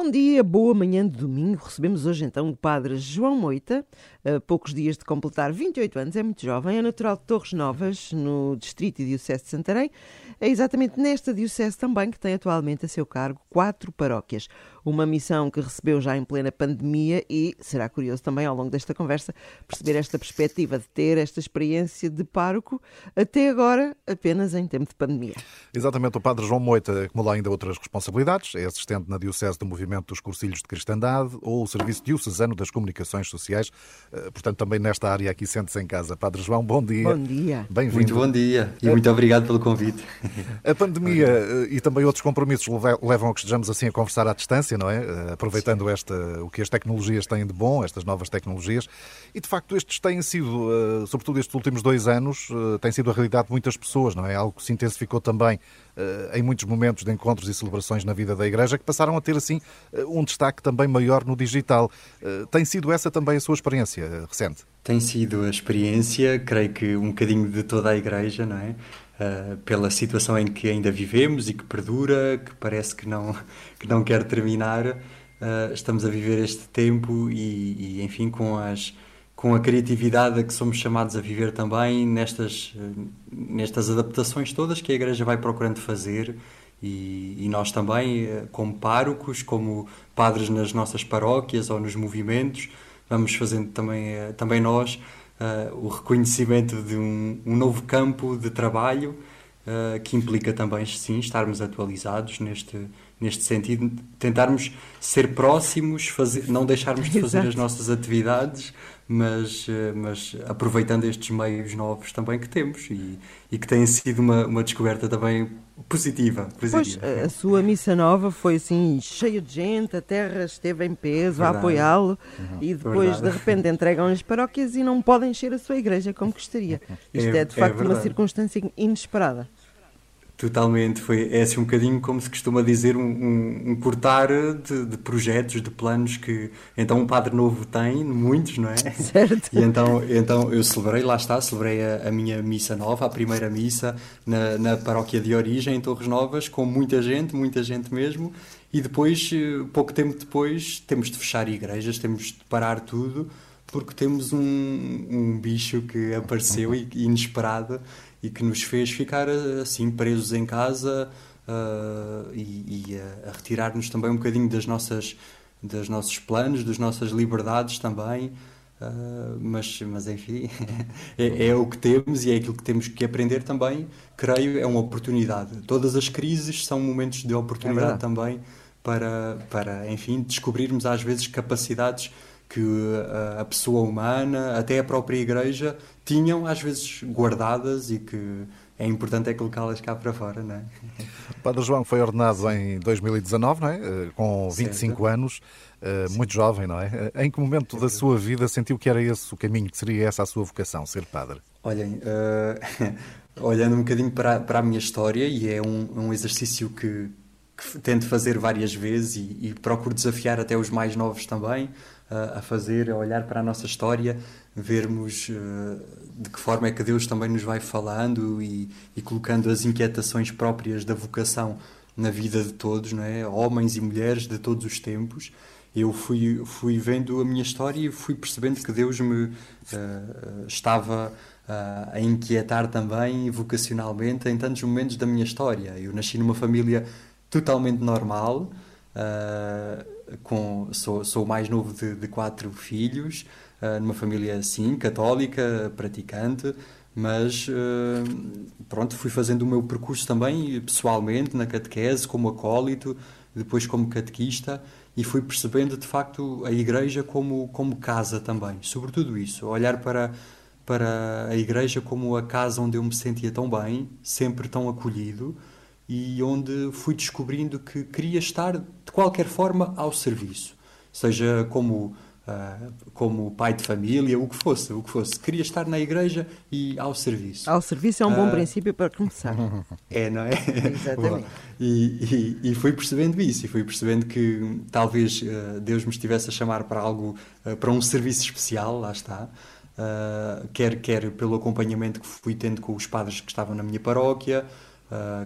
Bom dia, boa manhã de domingo. Recebemos hoje então o padre João Moita, a poucos dias de completar 28 anos, é muito jovem, é natural de Torres Novas, no distrito e diocese de Santarém. É exatamente nesta diocese também que tem atualmente a seu cargo quatro paróquias. Uma missão que recebeu já em plena pandemia e será curioso também ao longo desta conversa perceber esta perspectiva de ter esta experiência de pároco até agora apenas em tempo de pandemia. Exatamente, o padre João Moita acumula ainda outras responsabilidades, é assistente na diocese do Movimento dos Cursilhos de Cristandade ou o Serviço Diocesano das Comunicações Sociais, eh, portanto também nesta área aqui sente-se em casa. Padre João, bom dia. Bom dia. Bem-vindo. Muito bom dia e muito obrigado pelo convite. A pandemia eh, e também outros compromissos levam a que estejamos assim a conversar à distância, não é? Eh, aproveitando esta, o que as tecnologias têm de bom, estas novas tecnologias. E de facto estes têm sido, eh, sobretudo estes últimos dois anos, têm sido a realidade de muitas pessoas, não é? Algo que se intensificou também em muitos momentos de encontros e celebrações na vida da Igreja, que passaram a ter assim um destaque também maior no digital. Tem sido essa também a sua experiência recente? Tem sido a experiência, creio que um bocadinho de toda a Igreja, não é? Uh, pela situação em que ainda vivemos e que perdura, que parece que não, que não quer terminar. Uh, estamos a viver este tempo e, e, enfim, com, as, com a criatividade a que somos chamados a viver também nestas, nestas adaptações todas que a Igreja vai procurando fazer e, e, nós também, como párocos, como padres nas nossas paróquias ou nos movimentos, vamos fazendo também, também nós uh, o reconhecimento de um, um, novo campo de trabalho uh, que implica também, sim, estarmos atualizados neste, neste sentido, tentarmos ser próximos, fazer, não deixarmos de fazer Exato. as nossas atividades, mas, eh, mas aproveitando estes meios novos também que temos e, e que têm sido uma, uma descoberta também positiva, positiva. Pois, a sua missa nova foi assim, cheia de gente, a terra esteve em peso Verdade. a apoiá-lo uhum. e depois Verdade. de repente entregam as paróquias e não podem encher a sua igreja como gostaria. Isto é, é de facto é uma circunstância inesperada. Totalmente, foi é assim um bocadinho como se costuma dizer um, um, um cortar de, de, projetos, de planos que então um padre novo tem, muitos, não é? Certo. E então, então eu celebrei, lá está, celebrei a, a minha missa nova, a primeira missa na, na paróquia de origem em Torres Novas, com muita gente, muita gente mesmo, e depois, eh, pouco tempo depois, temos de fechar igrejas, temos de parar tudo, porque temos um, um bicho que apareceu e inesperado e que nos fez ficar assim presos em casa uh, e, e, a, a retirar-nos também um bocadinho das nossas dos nossos planos, das nossas liberdades também. Uh, mas, mas enfim, é, é, o que temos e é aquilo que temos que aprender também. Creio é uma oportunidade. Todas as crises são momentos de oportunidade é também para, para, enfim, descobrirmos às vezes capacidades que a, a pessoa humana, até a própria Igreja, tinham às vezes guardadas e que é importante é colocá-las cá para fora, não é? O Padre João foi ordenado em 2019, não é? Eh, com 25 certo. anos, eh, muito jovem, não é? Eh, em que momento da sua vida sentiu que era esse o caminho, que seria essa a sua vocação, ser padre? Olhem, uh, olhando um bocadinho para, para a minha história, e é um, um exercício que, que tento fazer várias vezes e, e procuro desafiar até os mais novos também, a fazer, a olhar para a nossa história, vermos uh, de que forma é que Deus também nos vai falando e, e, colocando as inquietações próprias da vocação na vida de todos, não é? Homens e mulheres de todos os tempos. Eu fui, fui vendo a minha história e fui percebendo que Deus me uh, estava uh, a inquietar também vocacionalmente em tantos momentos da minha história. Eu nasci numa família totalmente normal. Uh, com, sou, sou o mais novo de, de quatro filhos, uh, numa família, sim, católica, praticante, mas uh, pronto, fui fazendo o meu percurso também pessoalmente, na catequese, como acólito, depois como catequista, e fui percebendo de facto a igreja como, como casa também, sobretudo isso, olhar para, para a igreja como a casa onde eu me sentia tão bem, sempre tão acolhido, e onde fui descobrindo que queria estar de qualquer forma ao serviço, seja como uh, como pai de família, o que fosse, o que fosse. Queria estar na igreja e ao serviço. Ao serviço é um bom ah, princípio para começar. É, não é? Exatamente. e, e, e, fui percebendo isso, e fui percebendo que talvez uh, Deus me estivesse a chamar para algo, para um serviço especial, lá está. quer, quer pelo acompanhamento que fui tendo com os padres que estavam na minha paróquia,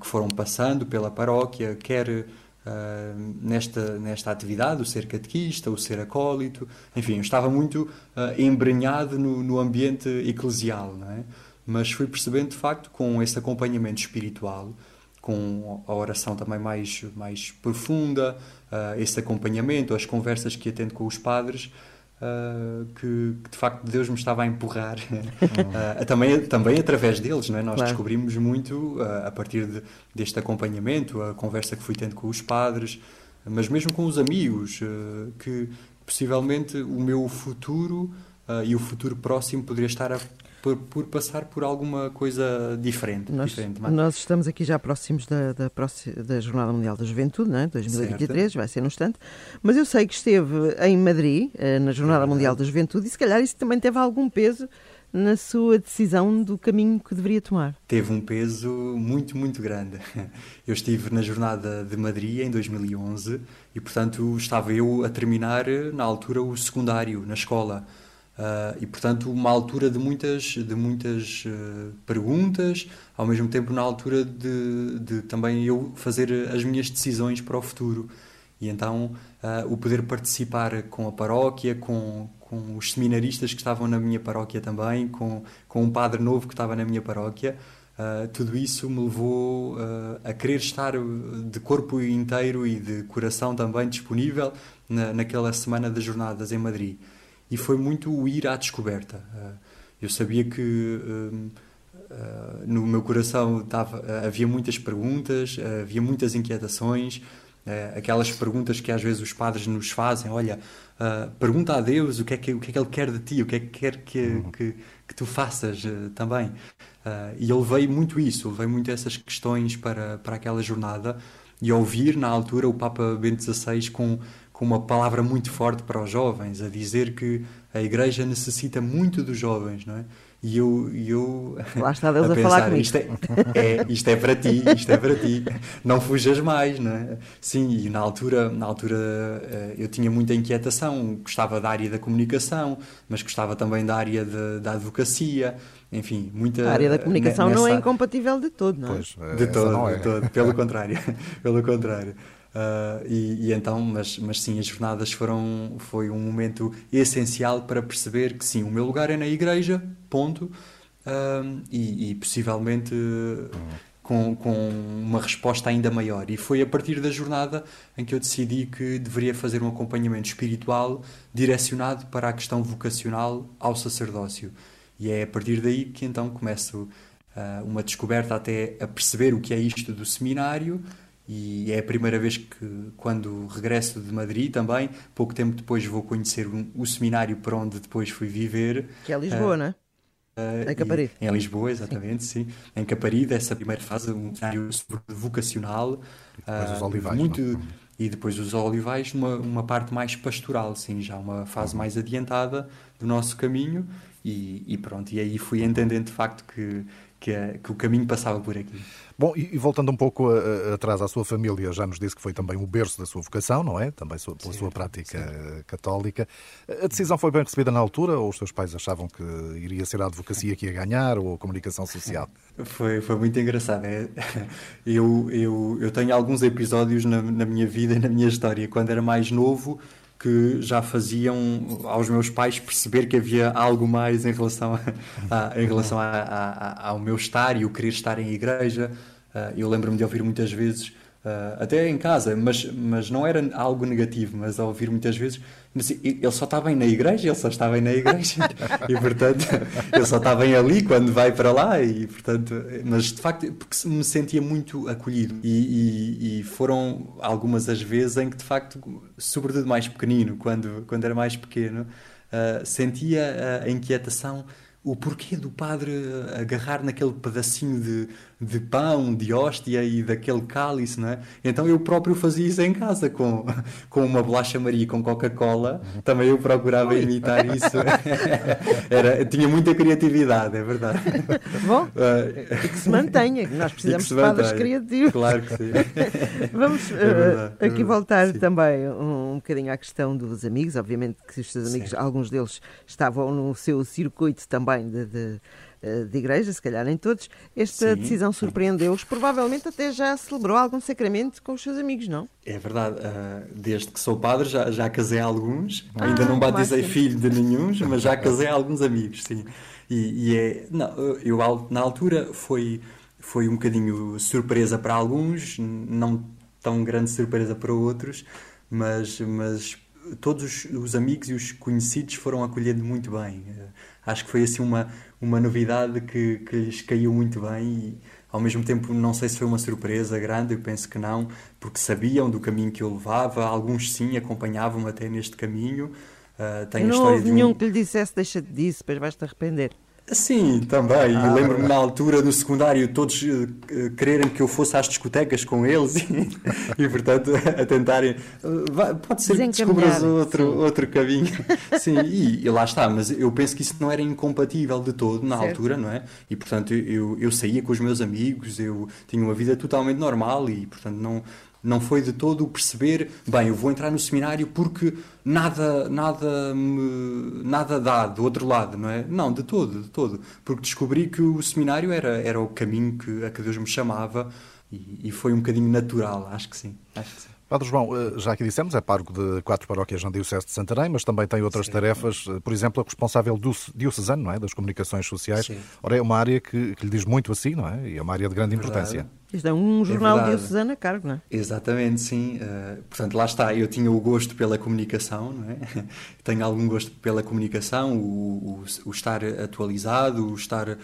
que foram passando pela paróquia, quer uh, nesta, nesta atividade, o ser catequista, o ser acólito, enfim, eu estava muito uh, embrenhado no, no ambiente eclesial, não é? mas fui percebendo de facto com esse acompanhamento espiritual, com a oração também mais, mais profunda, uh, esse acompanhamento, as conversas que atendo com os padres, Uh, que, que, de facto Deus me estava a empurrar uh, também, também através deles. Não é? Nós claro. descobrimos muito uh, a partir de, deste acompanhamento, a conversa que fui tendo com os padres, mas mesmo com os amigos, que possivelmente o meu futuro e o futuro próximo poderia estar a por, por, passar por alguma coisa diferente. Nós, diferente, nós estamos aqui já próximos da, da, da Jornada Mundial da Juventude, não é? 2023, certo. vai ser no instante, mas eu sei que esteve em Madrid, eh, na Jornada é Mundial da Juventude, e se calhar isso também teve algum peso na sua decisão do caminho que deveria tomar? Teve um peso muito, muito grande. Eu estive na Jornada de Madrid em 2011 e, portanto, estava eu a terminar, na altura, o secundário na escola. Uh, e portanto uma altura de muitas de muitas uh, perguntas ao mesmo tempo na altura de, de, também eu fazer as minhas decisões para o futuro. E então uh, o poder participar com a paróquia com com os seminaristas que estavam na minha paróquia também com com um padre novo que estava na minha paróquia tudo isso me levou a querer estar de corpo inteiro e de coração também disponível na, naquela semana das jornadas em Madrid e foi muito o ir à descoberta. Eh, eu sabia que uh, eh, no meu coração tava, uh, havia muitas perguntas, havia muitas inquietações, aquelas perguntas que às vezes os padres nos fazem: olha, pergunta a Deus o que, é que, o que é que Ele quer de ti, o que é que quer que, uhum. que, que tu faças também. e eu levei muito isso, levei muito essas questões para, para aquela jornada e ouvir na altura o Papa Bento XVI com com uma palavra muito forte para os jovens, a dizer que a Igreja necessita muito dos jovens, não é? E eu, eu Lá está Deus a, a pensar, falar comigo. Isto é, é, isto é para ti, isto é para ti. Não fujas mais, não é? Sim, e na altura, na altura eh, eu tinha muita inquietação, gostava da área da comunicação, mas gostava também da área de, da advocacia, enfim, muita... A área da comunicação nessa... não é incompatível de todo, não é? Pois, de todo, é. de todo, pelo contrário, pelo contrário. Uh, e, e, então, mas, mas sim, as jornadas foram foi um momento essencial para perceber que sim, o meu lugar é na igreja, ponto, uh, e, e, possivelmente uh, com, com uma resposta ainda maior. E foi a partir da jornada em que eu decidi que deveria fazer um acompanhamento espiritual direcionado para a questão vocacional ao sacerdócio. E é a partir daí que então começo uma descoberta até a perceber o que é isto do seminário e é a primeira vez que, quando regresso de Madrid também, pouco tempo depois vou conhecer um, o seminário para onde depois fui viver. Que é Lisboa, uh, não é? Uh, em Caparide. Em Lisboa, exatamente, sim. sim. Em Caparide, essa primeira fase, um seminário vocacional. E depois uh, os olivais. Muito, não? E depois os olivais, uma, uma parte mais pastoral, sim, já uma fase uhum. mais adiantada do nosso caminho. E, e, pronto, e aí fui entendendo de facto que, que, que o caminho passava por aqui. Bom, e, voltando um pouco a, a, atrás à sua família, já nos disse que foi também o berço da sua vocação, não é? Também pela sim, sua prática sim. católica. A decisão foi bem recebida na altura ou os seus pais achavam que iria ser a advocacia que ia ganhar ou a comunicação social? Foi, foi muito engraçado. É, eu, eu, eu tenho alguns episódios na, na minha vida e na minha história. Quando era mais novo, que já faziam aos meus pais perceber que havia algo mais em relação, a, a, em relação a, ao meu estar e o querer estar em igreja. Uh, eu lembro-me de ouvir muitas vezes Uh, até em casa, mas, mas não era algo negativo, mas a ouvir muitas vezes, mas ele só está bem na igreja, ele só está bem na igreja, e portanto, ele só está bem ali quando vai para lá, e portanto, mas de facto, porque me sentia muito acolhido, e, e, e foram algumas as vezes em que de facto, sobretudo mais pequenino, quando, quando era mais pequeno, uh, sentia a inquietação o porquê do padre agarrar naquele pedacinho de, de pão, de hóstia e daquele cálice, não é? Então eu próprio fazia isso em casa, com, com uma bolacha Maria com Coca-Cola, também eu procurava Ui. imitar isso. Era, tinha muita criatividade, é verdade. Bom, uh, e que se mantenha, nós precisamos de padres criativos. Claro que sim. Vamos é verdade, uh, aqui voltar sim. também um, um bocadinho à questão dos amigos, obviamente que os seus amigos, sim. alguns deles estavam no seu circuito também de, de de igreja, se calhar em todos, esta Sim. decisão surpreendeu-os. Provavelmente até já celebrou algum sacramento com os seus amigos, não? É verdade. Uh, desde que sou padre já, já casei alguns. Ah, Ainda não batizei filho de nenhum, mas já casei alguns amigos, sim. E, e é. Não, eu, na altura foi, foi um bocadinho surpresa para alguns, não tão grande surpresa para outros, mas, mas todos os, os, amigos e os conhecidos foram acolhendo muito bem. Acho que foi assim uma, uma novidade que, que lhes caiu muito bem e ao mesmo tempo não sei se foi uma surpresa grande, eu penso que não, porque sabiam do caminho que eu levava, alguns sim acompanhavam-me até neste caminho. Uh, não houve nenhum um... que lhe dissesse deixa disso, depois vais-te arrepender. Sim, também. Ah, Lembro-me na altura do secundário todos uh, quererem que eu fosse às discotecas com eles e, e portanto, a tentarem. Uh, pode ser que descubras outro, outro caminho. Sim, e, e, lá está. Mas eu penso que isso não era incompatível de todo na certo. altura, não é? E portanto, eu, eu saía com os meus amigos, eu tinha uma vida totalmente normal e portanto não não foi de todo o perceber, bem, eu vou entrar no seminário porque nada, nada, me, nada dá do outro lado, não é? Não, de todo, de todo. Porque descobri que o seminário era, era o caminho que, a que Deus me chamava e, e foi um bocadinho natural, acho que sim. Acho que sim. Padre João, eh, já aqui dissemos, é pároco de quatro paróquias na Diocese de Santarém, mas também tem outras Sim. tarefas, eh, por exemplo, a responsável diocesano não é? das comunicações sociais. Sim. Ora, é uma área que, que, lhe diz muito assim, não é? E é uma área de grande importância. Isto é um jornal é diocesano a cargo, não é? Exatamente, sim. Uh, portanto, lá está, eu tinha o gosto pela comunicação, não é? Tenho algum gosto pela comunicação, o, o, o estar atualizado, o estar, uh,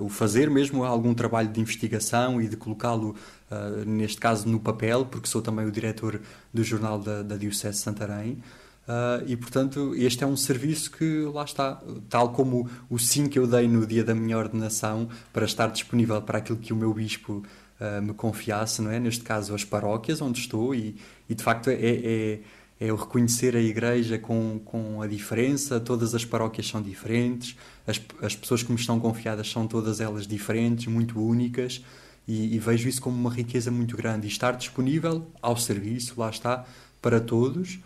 o fazer mesmo algum trabalho de investigação e de colocá-lo, uh, neste caso, no papel, porque sou também o diretor do jornal da, da Diocese de Santarém. Uh, e, portanto, este é um serviço que lá está, tal como o sim que eu dei no dia da minha ordenação para estar disponível para aquilo que o meu bispo uh, me confiasse, não é? Neste caso, as paróquias onde estou, e, e de facto é, é, é o reconhecer a igreja com, com a diferença, todas as paróquias são diferentes, as, as pessoas que me estão confiadas são todas elas diferentes, muito únicas, e, e vejo isso como uma riqueza muito grande. E estar disponível ao serviço, lá está, para todos.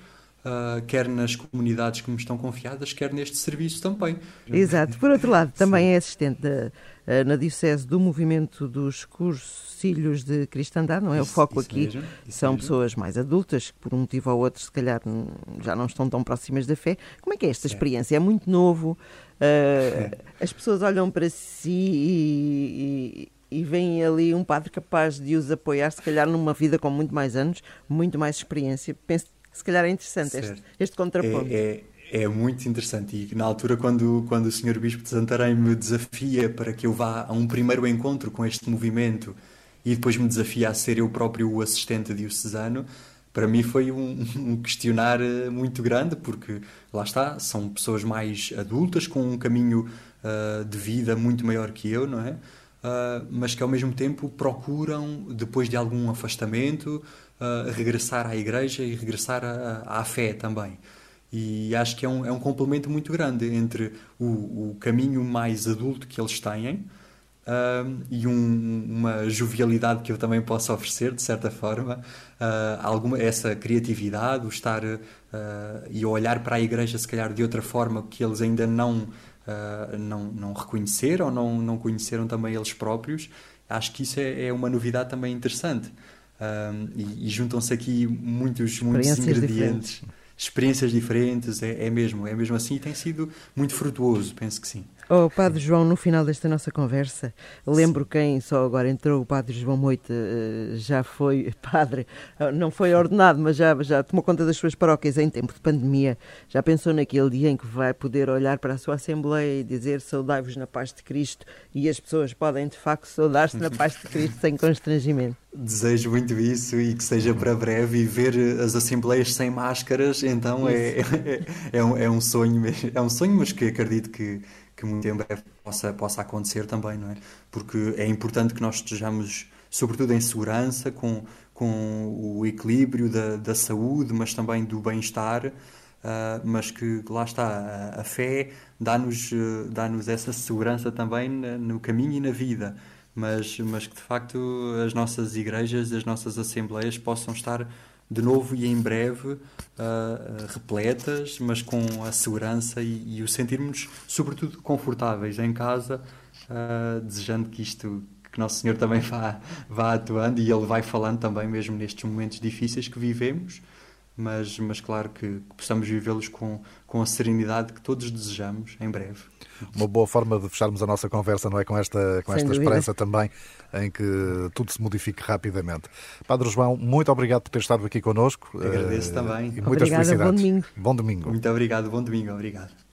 Uh, quer nas comunidades que me estão confiadas, quer neste serviço também. Exato. Por outro lado, também Sim. é assistente da, eh, na Diocese do movimento dos cursilhos de cristandade, não é? Isso, o foco aqui mesmo, são mesmo. pessoas mais adultas que, por um motivo ou outro, se calhar já não estão tão próximas da fé. Como é que é esta experiência? É muito novo, uh, as pessoas olham para si e, e, e veem ali um padre capaz de os apoiar, se calhar numa vida com muito mais anos, muito mais experiência. Penso se calhar é interessante este, este contraponto. É, é é muito interessante e na altura quando, quando o Sr. Bispo de Santarém me desafia para que eu vá a um primeiro encontro com este movimento e depois me desafia a ser eu próprio o assistente diocesano, para mim foi um, um questionar eh, muito grande, porque lá está, são pessoas mais adultas, com um caminho uh, de vida muito maior que eu, não é? Uh, mas que ao mesmo tempo procuram, depois de algum afastamento, uh, regressar à igreja e regressar à fé também. E acho que é um, é um complemento muito grande entre o, o caminho mais adulto que eles têm uh, e um, uma jovialidade que eu também posso oferecer, de certa forma, uh, alguma, essa criatividade, o estar uh, e olhar para a igreja, se calhar, de outra forma que eles ainda não, não, não reconheceram, não, não conheceram também eles próprios. Acho que isso é, é uma novidade também interessante. e, e juntam-se aqui muitos, muitos ingredientes. Diferentes experiências diferentes, é, é, mesmo, é mesmo assim e tem sido muito frutuoso, penso que sim. Oh, Padre João, no final desta nossa conversa, lembro quem só agora entrou, o Padre João Moita, eh, já foi padre, não foi ordenado, mas já, já tomou conta das suas paróquias em tempo de pandemia. Já pensou naquele dia em que vai poder olhar para a sua Assembleia e dizer saudai-vos na paz de Cristo e as pessoas podem de facto saudar-se na paz de Cristo sem constrangimento? Desejo muito isso e que seja para breve e ver as Assembleias sem máscaras, então é, é, é, um, é um sonho, é um sonho, mas que acredito que que muito em breve possa, possa acontecer também, não é? Porque é importante que nós estejamos, sobretudo em segurança, com, com o equilíbrio da, da saúde, mas também do bem-estar, uh, mas que lá está, a, a fé dá-nos uh, dá essa segurança também no caminho e na vida, mas, mas que de facto as nossas igrejas, as nossas assembleias possam estar de novo e em breve uh, repletas, mas com a segurança e, e o sentirmos, sobretudo, confortáveis em casa, uh, desejando que isto, que Nosso Senhor também vá, vá atuando e Ele vai falando também, mesmo nestes momentos difíceis que vivemos, mas, mas claro que, que possamos vivê-los com, com a serenidade que todos desejamos em breve. Uma boa forma de fecharmos a nossa conversa, não é? Com esta, com esta esperança também em que tudo se modifique rapidamente. Padre João, muito obrigado por ter estado aqui connosco. Agradeço uh, também. E muitas Obrigada, felicidades. Bom domingo. Bom domingo. Muito obrigado, bom domingo. Obrigado.